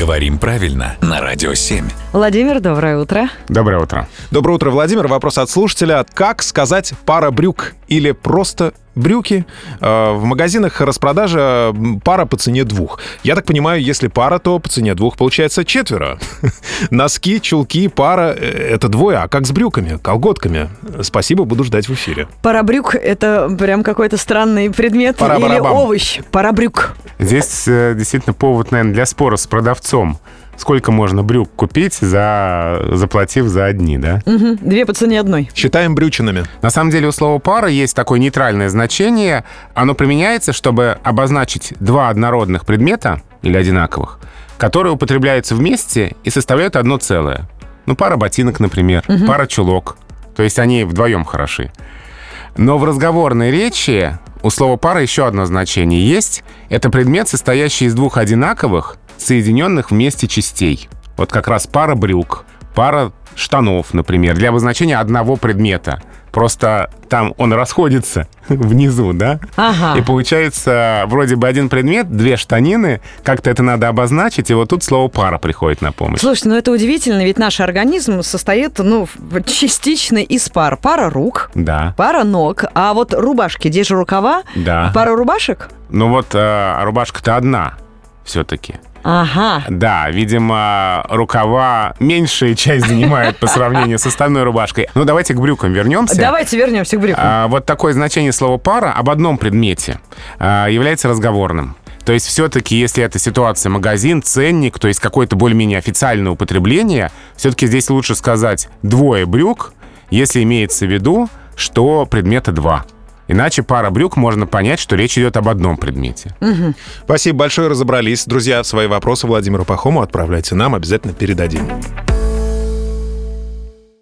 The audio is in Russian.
Говорим правильно на Радио 7. Владимир, доброе утро. Доброе утро. Доброе утро, Владимир. Вопрос от слушателя. Как сказать пара брюк или просто брюки? Э, В магазинах распродажа пара по цене двух. Я так понимаю, если пара, то по цене двух получается четверо. Носки, чулки, пара — э, это двое. А как с брюками, колготками? Спасибо, буду ждать в эфире. Парабрюк — это прям какой-то странный предмет или овощ. Парабрюк. Здесь э, действительно повод, наверное, для спора с продавцом. Сколько можно брюк купить, за... заплатив за одни, да? Мгм. Две по цене одной. Считаем брючинами. На самом деле у слова «пара» есть такое нейтральное значение. Оно применяется, чтобы обозначить два однородных предмета или одинаковых, которые употребляются вместе и составляют одно целое. Ну, пара ботинок, например, пара чулок. То есть они вдвоем хороши. Но в разговорной речи у слова «пара» еще одно значение есть. Это предмет, состоящий из двух одинаковых, соединенных вместе частей. Вот как раз пара брюк, пара штанов, например, для обозначения одного предмета. Просто там он расходится внизу, да? Ага. И получается вроде бы один предмет, две штанины, как-то это надо обозначить, и вот тут слово «пара» приходит на помощь. Слушайте, ну это удивительно, ведь наш организм состоит, ну, частично из пар. Пара рук, Да, пара ног, а вот рубашки, где же рукава? да. Пара рубашек? Ну вот э, рубашка-то одна все-таки. Ага. Да, видимо, рукава меньшая часть занимает по сравнению с остальной рубашкой. Ну, давайте к брюкам вернемся. Давайте вернемся к брюкам. А, вот такое значение слова «пара» об одном предмете а, является разговорным. То есть все-таки, если это ситуация магазин, ценник, то есть какое-то более-менее официальное употребление, все-таки здесь лучше сказать «двое брюк», если имеется в виду, что предмета два. Иначе пара брюк можно понять, что речь идет об одном предмете. Спасибо большое, разобрались. Друзья, свои вопросы Владимиру Пахому отправляйте нам, обязательно передадим.